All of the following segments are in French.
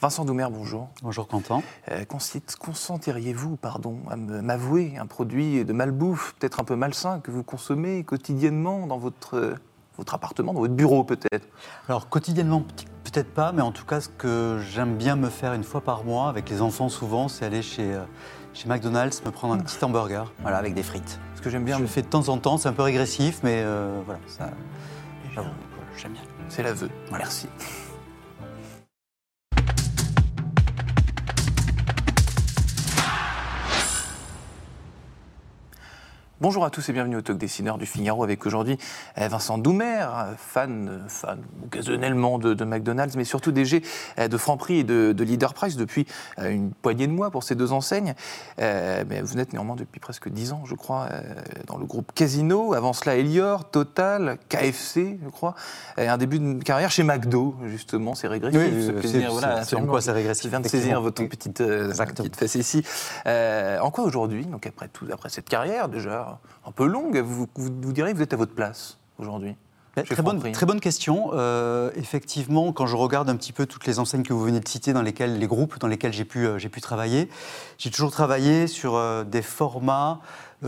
Vincent Doumer, bonjour. Bonjour Quentin. Euh, consentiriez-vous, pardon, à m'avouer un produit de malbouffe, peut-être un peu malsain, que vous consommez quotidiennement dans votre, votre appartement, dans votre bureau peut-être? Alors quotidiennement, peut-être pas, mais en tout cas, ce que j'aime bien me faire une fois par mois, avec les enfants souvent, c'est aller chez, euh, chez McDonald's, me prendre un petit hamburger, voilà, avec des frites. Ce que j'aime bien. Je le fais de temps en temps, c'est un peu régressif, mais euh, voilà, ça, j'aime bien. C'est l'aveu. Merci. Bonjour à tous et bienvenue au Talk Dessineur du Figaro avec aujourd'hui euh, Vincent Doumer, fan, fan occasionnellement de, McDonald's, mais surtout DG euh, de Franprix et de, Leader Price depuis euh, une poignée de mois pour ces deux enseignes. Mais vous êtes néanmoins depuis presque dix ans, je crois, dans le groupe Casino. Avant cela, Elior, Total, KFC, je crois. Et un début de carrière chez McDo, justement. C'est régressif. Oui, c'est voilà, quoi c'est régressif Je viens de saisir votre petite, petite face ici. en quoi aujourd'hui, donc après, tout, après cette carrière déjà un peu longue. Vous, vous, direz que vous êtes à votre place aujourd'hui Très bonne, très bonne, question. Euh, effectivement, quand je regarde un petit peu toutes les enseignes que vous venez de citer, dans lesquelles, les groupes dans lesquels j'ai pu, euh, pu travailler, j'ai toujours travaillé sur euh, des formats,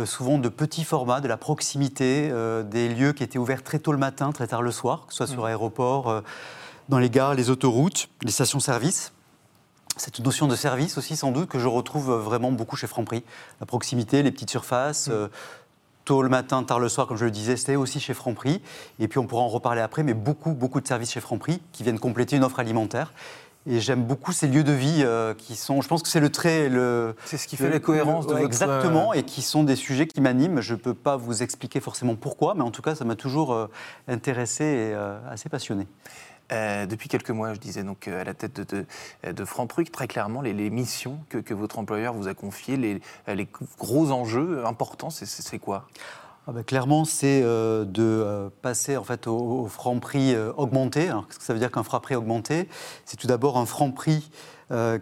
souvent de petits formats, de la proximité, des lieux qui étaient ouverts très tôt le matin, très tard le soir, que ce soit sur mmh. aéroport, dans les gares, les autoroutes, les stations-service cette notion de service aussi, sans doute, que je retrouve vraiment beaucoup chez Franprix. La proximité, les petites surfaces, mm. euh, tôt le matin, tard le soir, comme je le disais, c'était aussi chez Franprix. Et puis on pourra en reparler après, mais beaucoup, beaucoup de services chez Franprix qui viennent compléter une offre alimentaire. Et j'aime beaucoup ces lieux de vie euh, qui sont. Je pense que c'est le trait. Le, c'est ce qui fait la cohérence de votre. Exactement, et qui sont des sujets qui m'animent. Je ne peux pas vous expliquer forcément pourquoi, mais en tout cas, ça m'a toujours euh, intéressé et assez passionné. Euh, depuis quelques mois, je disais, donc euh, à la tête de, de, Franprix, très clairement, les, missions que, votre employeur vous a confiées, les, gros enjeux importants, c'est quoi? Ah ben, clairement, c'est euh, de passer en fait au, franc prix augmenté. qu'est-ce que ça veut dire qu'un franc prix augmenté? C'est tout d'abord un franc prix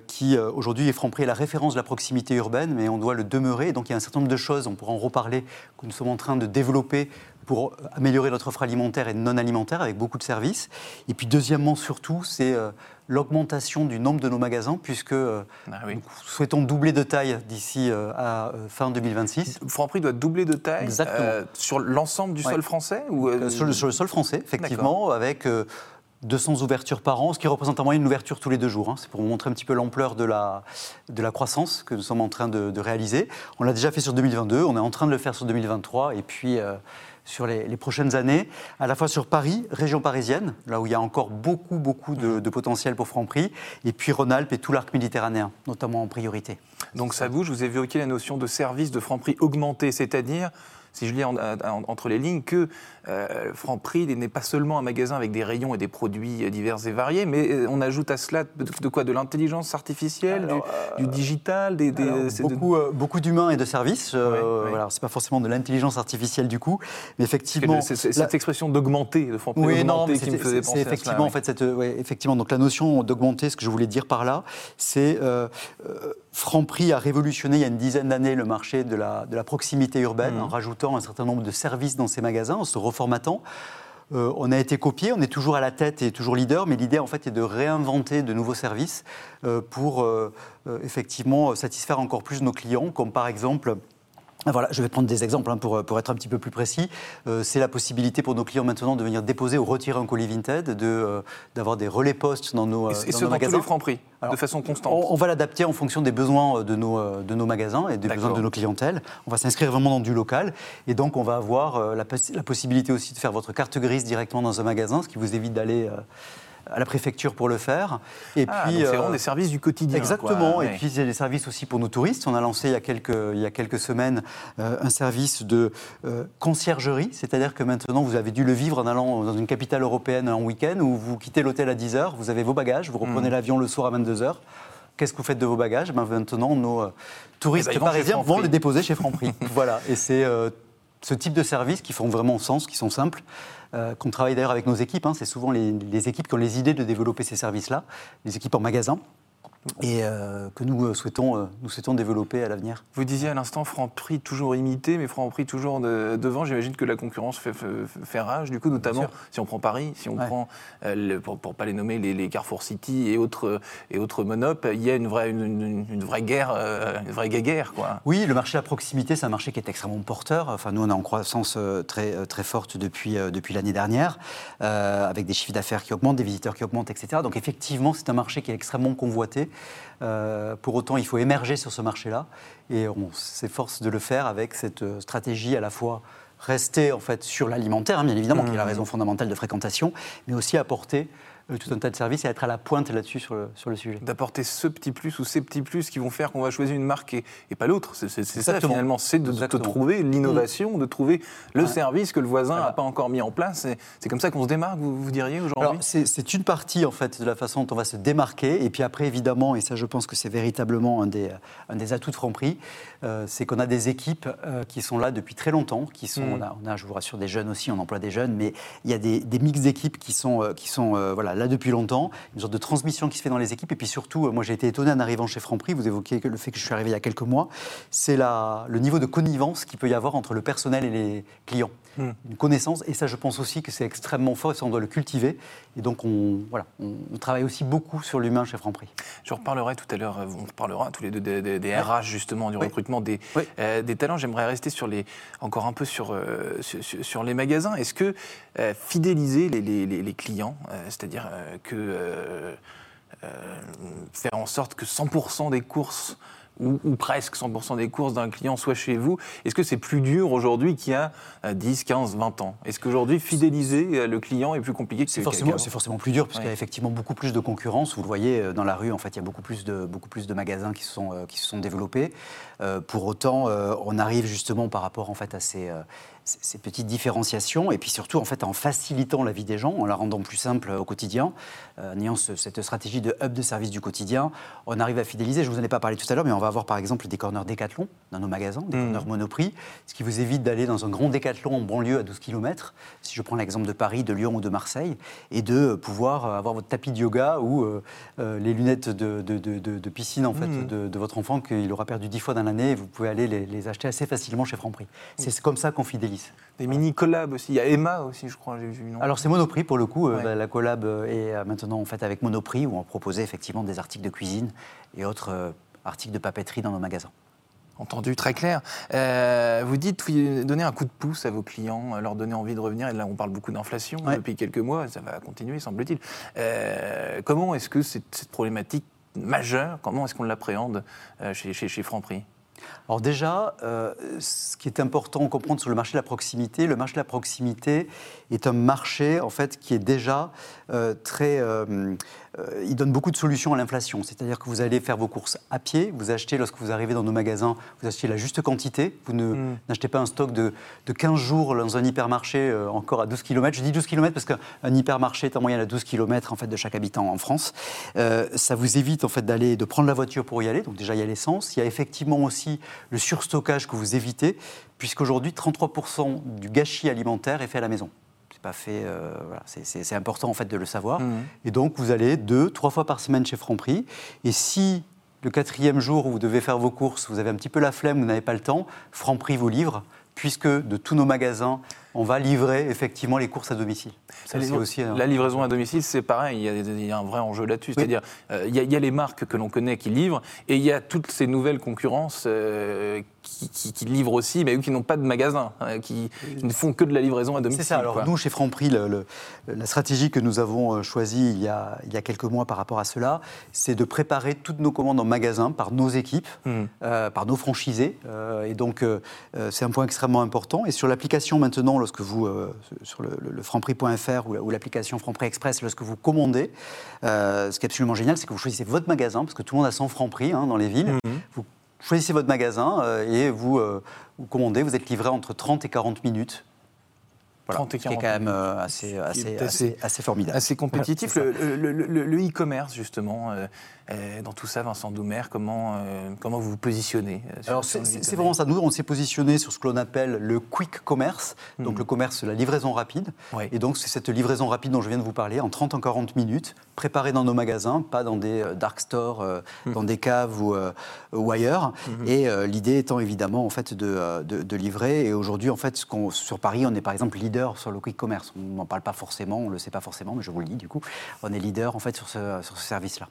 qui aujourd'hui est franc prix à la référence de la proximité urbaine, mais on doit le demeurer. Donc il y a un certain nombre de choses, on pourra en reparler, que nous sommes en train de développer pour améliorer notre offre alimentaire et non alimentaire avec beaucoup de services. Et puis deuxièmement, surtout, c'est euh, l'augmentation du nombre de nos magasins, puisque euh, ah nous souhaitons doubler de taille d'ici euh, à fin 2026. Franprix doit doubler de taille sur l'ensemble du sol français ou, sur, le, sol français, effectivement, avec 200 ouvertures par an, ce qui représente en moyenne une ouverture tous les deux jours. Hein. C'est pour vous montrer un petit peu l'ampleur de la, de la croissance que nous sommes en train de, réaliser. On l'a déjà fait sur 2022, on est en train de le faire sur 2023, et puis sur les, prochaines années, à la fois sur Paris, région parisienne, là où il y a encore beaucoup, beaucoup de, potentiel pour Franprix, et puis Rhône-Alpes et tout l'arc méditerranéen, notamment en priorité. Donc ça bouge, vous évoqué la notion de service de Franprix augmenté, c'est-à-dire si je lis entre les lignes, que euh, Franprix n'est pas seulement un magasin avec des rayons et des produits divers et variés, mais euh, on ajoute à cela de, quoi? De l'intelligence artificielle, du, euh, digital des, Beaucoup, beaucoup d'humains et de services. Voilà, c'est pas forcément de l'intelligence artificielle du coup, mais effectivement. C'est cette expression d'augmenter, de Franprix oui, non, qui me faisait penser effectivement, en fait, cette, effectivement, donc la notion d'augmenter, ce que je voulais dire par là, c'est Franprix a révolutionné il y a une dizaine d'années le marché de la, de la proximité urbaine mmh. en rajoutant un certain nombre de services dans ses magasins, en se reformatant. Euh, on a été copié, on est toujours à la tête et toujours leader, mais l'idée en fait est de réinventer de nouveaux services euh, pour euh, effectivement satisfaire encore plus nos clients, comme par exemple voilà, je vais prendre des exemples hein, pour, pour, être un petit peu plus précis. Euh, c'est la possibilité pour nos clients maintenant de venir déposer ou retirer un colis Vinted, euh, d'avoir des relais postes dans nos, et, euh, et dans nos magasins. tous les francs prix, de façon constante on, va l'adapter en fonction des besoins de nos, de nos magasins et des besoins de nos clientèles. On va s'inscrire vraiment dans du local. Et donc, on va avoir la, la, possibilité aussi de faire votre carte grise directement dans un magasin, ce qui vous évite d'aller à la préfecture pour le faire. Et ah, puis, c'est vraiment euh, des services du quotidien. Exactement. Et puis, il y a des services aussi pour nos touristes. On a lancé il y a quelques, il y a quelques semaines euh, un service de euh, conciergerie, c'est-à-dire que maintenant, vous avez dû le vivre en allant dans une capitale européenne en week-end où vous quittez l'hôtel à 10h, vous avez vos bagages, vous reprenez mmh. l'avion le soir à 22h. Qu'est-ce que vous faites de vos bagages? Ben Maintenant, nos touristes eh ben, parisiens vont les déposer chez Franprix. voilà. Et c'est ce type de services qui font vraiment sens, qui sont simples, euh, qu'on travaille d'ailleurs avec nos équipes. Hein. c'est souvent les, équipes qui ont les idées de développer ces services-là, les équipes en magasin. Et euh, que nous souhaitons, euh, nous souhaitons développer à l'avenir. Vous disiez à l'instant Franprix toujours imité, mais Franprix toujours devant. J'imagine que la concurrence fait, fait, rage, du coup, notamment si on prend Paris, si on prend, euh, pour ne pas les nommer, les, Carrefour City et autres, et autres monop, il y a une vraie, une, vraie guerre, une vraie guerre. Quoi. Oui, le marché à proximité, c'est un marché qui est extrêmement porteur. Enfin, nous, on est en croissance très, très forte depuis, depuis l'année dernière, avec des chiffres d'affaires qui augmentent, des visiteurs qui augmentent, etc. Donc, effectivement, c'est un marché qui est extrêmement convoité. Euh, pour autant, il faut émerger sur ce marché-là et on s'efforce de le faire avec cette euh, stratégie à la fois rester en fait sur l'alimentaire, hein, bien évidemment, qui est la mmh. raison fondamentale de fréquentation, mais aussi apporter tout un tas de services et être à la pointe là-dessus sur le, sur le sujet. D'apporter ce petit plus ou ces petits plus qui vont faire qu'on va choisir une marque et, pas l'autre. C'est ça finalement, c'est de, trouver l'innovation, de trouver le service que le voisin n'a pas encore mis en place. C'est comme ça qu'on se démarque, vous, vous diriez aujourd'hui C'est une partie en fait de la façon dont on va se démarquer. Et puis après, évidemment, et ça je pense que c'est véritablement un des, un des atouts de Franprix, euh, c'est qu'on a des équipes euh, qui sont là depuis très longtemps, qui sont, mm. on, a, je vous rassure, des jeunes aussi, on emploie des jeunes, mais il y a des, des mix d'équipes qui sont, qui sont voilà, là depuis longtemps, une sorte de transmission qui se fait dans les équipes. Et puis surtout, euh, moi j'ai été étonné en arrivant chez Franprix, vous évoquiez le fait que je suis arrivé il y a quelques mois, c'est le niveau de connivence qu'il peut y avoir entre le personnel et les clients. Hmm. Une connaissance, et ça je pense aussi que c'est extrêmement fort et ça on doit le cultiver. Et donc on, voilà, on, travaille aussi beaucoup sur l'humain chez Franprix. Je reparlerai tout à l'heure, on reparlera tous les deux des, RH justement, du recrutement des, euh, des talents. J'aimerais rester sur les, encore un peu sur, euh, sur, les magasins. Est-ce que fidéliser les, les, les clients, c'est-à-dire que euh, euh, faire en sorte que 100% des courses ou, presque 100% des courses d'un client soient chez vous. Est-ce que c'est plus dur aujourd'hui qu'il y a 10, 15, 20 ans? Est-ce qu'aujourd'hui, fidéliser euh, le client est plus compliqué que c'est forcément, C'est forcément plus dur, parce qu'il y a effectivement beaucoup plus de concurrence. Vous le voyez dans la rue, en fait, il y a beaucoup plus de, beaucoup plus de magasins qui, sont, qui se sont développés. pour autant, on arrive justement par rapport en fait, à ces ces petites différenciations et puis surtout en fait en facilitant la vie des gens, en la rendant plus simple au quotidien, euh, en ayant cette stratégie de hub de service du quotidien, on arrive à fidéliser. Je vous en ai pas parlé tout à l'heure, mais on va avoir par exemple des corners Décathlon dans nos magasins, des mmh. corners Monoprix, ce qui vous évite d'aller dans un grand Décathlon en banlieue à 12 km, si je prends l'exemple de Paris, de Lyon ou de Marseille, et de pouvoir avoir votre tapis de yoga ou euh, euh, les lunettes de, de, piscine en fait mmh. de, votre enfant qu'il aura perdu 10 fois dans l'année, vous pouvez aller les, les, acheter assez facilement chez Franprix. C'est comme ça qu'on fidélise. Des mini collabs aussi. Il y a Emma aussi, je crois, j'ai vu. Alors c'est Monoprix pour le coup. Euh, la collab euh, est euh, maintenant en fait avec Monoprix où on proposait effectivement des articles de cuisine et autres articles de papeterie dans nos magasins. Entendu, très clair. vous dites donner un coup de pouce à vos clients, leur donner envie de revenir. Et là, on parle beaucoup d'inflation depuis quelques mois, ça va continuer, semble-t-il. comment est-ce que cette, cette, problématique majeure, comment est-ce qu'on l'appréhende chez, chez, chez Franprix? Alors déjà, euh, ce qui est important à comprendre sur le marché de la proximité, le marché de la proximité est un marché en fait qui est déjà euh, très euh, il donne beaucoup de solutions à l'inflation. C'est-à-dire que vous allez faire vos courses à pied, vous achetez, lorsque vous arrivez dans nos magasins, vous achetez la juste quantité. Vous ne, mm. n'achetez pas un stock de, 15 jours dans un hypermarché encore à 12 km. Je dis 12 km parce qu'un hypermarché est en moyenne à 12 km en fait, de chaque habitant en France. Ça vous évite en fait, d'aller, de prendre la voiture pour y aller. Donc déjà, il y a l'essence. Il y a effectivement aussi le surstockage que vous évitez, puisqu'aujourd'hui, 33% du gâchis alimentaire est fait à la maison pas fait. Euh, c'est important en fait de le savoir. Mmh. Et donc vous allez deux, trois fois par semaine chez Franprix. Et si le quatrième jour où vous devez faire vos courses, vous avez un petit peu la flemme, vous n'avez pas le temps, Franprix vous livre, puisque de tous nos magasins, on va livrer effectivement les courses à domicile. aussi, La livraison à domicile, c'est pareil, il y, a, un vrai enjeu là-dessus. C'est-à-dire, euh, il, y a les marques que l'on connaît qui livrent, et il y a toutes ces nouvelles concurrences euh, qui, livrent aussi, mais eux qui n'ont pas de magasin, hein, qui, ne font que de la livraison à domicile. C'est ça. Alors nous, chez Franprix, la stratégie que nous avons euh, choisie il y a, il y a quelques mois par rapport à cela, c'est de préparer toutes nos commandes en magasin par nos équipes, mmh. par nos franchisés. et donc, c'est un point extrêmement important. Et sur l'application maintenant, lorsque vous, euh, sur le, le, franprix.fr ou, l'application Franprix Express, lorsque vous commandez, euh, ce qui est absolument génial, c'est que vous choisissez votre magasin, parce que tout le monde a 100 Franprix hein, dans les villes. Mhm. Vous choisissez votre magasin euh, et vous, vous commandez, vous êtes livré entre 30 et 40 minutes Voilà, 30 et ce qui est 40 quand même euh, assez, assez, assez- assez, assez formidable. Assez compétitif. Voilà, le e-commerce, justement, euh, euh, dans tout ça, Vincent Doumer, comment, euh, comment vous vous positionnez Alors c'est vraiment ça. Nous, on s'est positionné sur ce que l'on appelle le quick commerce, donc Mhm. le commerce, la livraison rapide. Oui. Et donc c'est cette livraison rapide dont je viens de vous parler, en 30 en 40 minutes, préparée dans nos magasins, pas dans des dark stores, euh, Mhm. dans des caves ou, euh, ou ailleurs. Et euh, l'idée étant évidemment en fait de, de, de livrer. Et aujourd'hui, en fait, ce sur Paris, on est par exemple leader sur le quick commerce. On n'en parle pas forcément, on le sait pas forcément, mais je vous le dis du coup, on est leader en fait sur ce, service-là.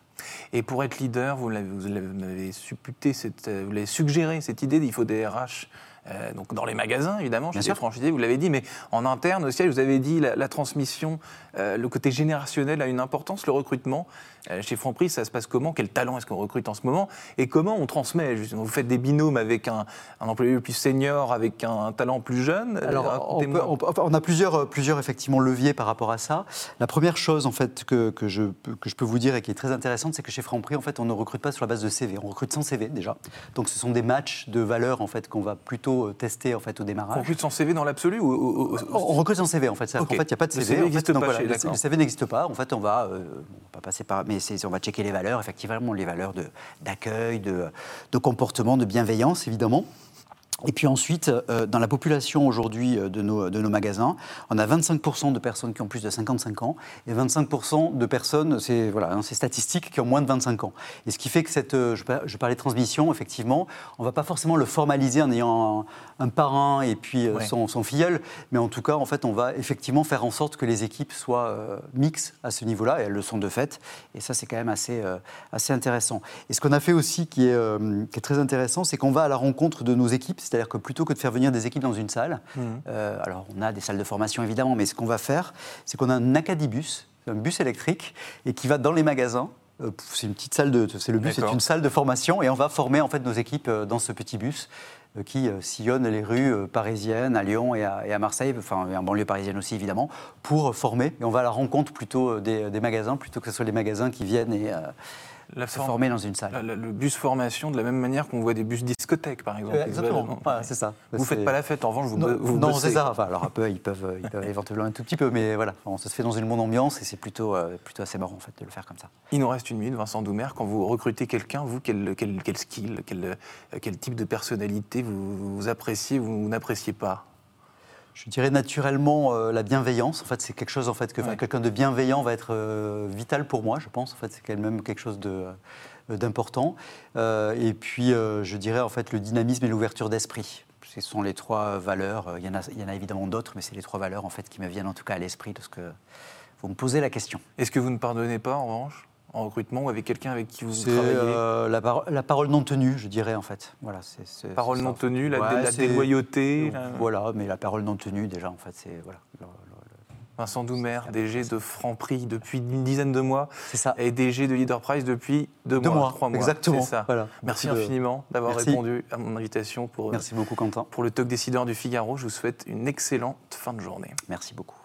Et pour être leader, vous l'avez- supputé, euh, vous l'avez suggéré cette idée qu'il faut des RH. Euh, donc dans les magasins, évidemment, chez les franchisés, vous l'avez dit, mais en interne aussi, vous avez dit la, la transmission, euh, le côté générationnel a une importance, le recrutement. Euh, chez Franprix, ça se passe comment? Quel talent est-ce qu'on recrute en ce moment? Et comment on transmet justement? Vous faites des binômes avec un, un employé plus senior, avec un, un talent plus jeune? Alors, on, peut- a plusieurs, plusieurs effectivement leviers par rapport à ça. La première chose en fait que, que je, peux- que je peux vous dire et qui est très intéressante, c'est que chez Franprix, en fait, on ne recrute pas sur la base de CV. On recrute sans CV déjà. Donc, ce sont des matchs de valeurs en fait qu'on va plutôt euh, tester en fait au On démarrage. recrute sans CV dans l'absolu ou, ou- ou- On on recrute sans CV en fait. C'est-à-dire Ok. qu'en fait, il n'y a pas de Le CV. CV en fait, n'existe pas voilà, le- CV n'existe pas. En fait, on va, euh, on va passer par, mais on va checker les valeurs, effectivement, les valeurs de- d'accueil, de, de comportement, de bienveillance, évidemment. Et puis ensuite, euh, dans la population aujourd'hui euh, de nos, de nos magasins, on a 25% de personnes qui ont plus de 55 ans et 25% de personnes, c'est voilà, hein, statistique, qui ont moins de 25 ans. Et ce qui fait que cette, euh, je, par- je parlais de transmission, effectivement, on ne va pas forcément le formaliser en ayant un, un parrain et puis Ouais. son, son filleul, mais en tout cas, en fait, on va effectivement faire en sorte que les équipes soient mixtes à ce niveau-là, et elles le sont de fait. Et ça, c'est quand même assez, assez intéressant. Et ce qu'on a fait aussi, qui est, qui est très intéressant, c'est qu'on va à la rencontre de nos équipes, c'est-à-dire que plutôt que de faire venir des équipes dans une salle, Mhm. euh, alors on a des salles de formation évidemment, mais ce qu'on va faire, c'est qu'on a un acadibus, un bus électrique, et qui va dans les magasins. Euh, C'est une petite salle de, c'est le bus, c'est une salle de formation, et on va former en fait nos équipes euh, dans ce petit bus qui sillonne les rues parisiennes, à Lyon et à, et à Marseille, enfin et en banlieue parisienne aussi évidemment, pour former. Et on va à la rencontre plutôt des, des magasins, plutôt que ce soit les magasins qui viennent et La se forme- former dans une salle. la- la- le bus formation, de la même manière qu'on voit des bus discothèques, par exemple. Euh, exactement, c'est ça. Vous ne faites pas la fête, en revanche, vous, non, vous non, c'est ça. Enfin, alors un peu, ils peuvent, ils peuvent éventuellement un tout petit peu, mais voilà, Enfin, ça se fait dans une bonne ambiance et c'est plutôt, euh, plutôt assez marrant en fait de le faire comme ça. Il nous reste une minute, Vincent Doumer. Quand vous recrutez quelqu'un, vous, quel, quel, quel skill, quel, euh, quel type de personnalité vous, vous appréciez ou vous n'appréciez pas? Je dirais naturellement euh, la bienveillance. En fait, c'est quelque chose en fait que Ouais. quelqu'un de bienveillant va être euh, vital pour moi, je pense. En fait, c'est quand même quelque chose de euh, d'important. Et puis, je dirais en fait le dynamisme et l'ouverture d'esprit. Ce sont les trois valeurs. Il y en a, il y en a évidemment d'autres, mais c'est les trois valeurs en fait qui me viennent en tout cas à l'esprit lorsque vous me posez la question. Est-ce que vous ne pardonnez pas, en revanche, en recrutement ou avec quelqu'un avec qui vous travaillez? euh, la, paro- la parole non tenue, je dirais en fait. Voilà, c'est, c'est- Parole non tenue, la, Ouais, la c'est- déloyauté la- Voilà, mais la parole non tenue, déjà, en fait, c'est voilà. le- le- Vincent Doumer, DG de Franprix depuis une dizaine de mois C'est ça. et DG de Leader Price depuis deux, Deux mois, mois, trois mois. exactement. C'est ça. Voilà. Merci de- infiniment d'avoir répondu à mon invitation pour, euh, Merci beaucoup, Quentin. pour le Talk Décideur du Figaro. Je vous souhaite une excellente fin de journée. Merci beaucoup.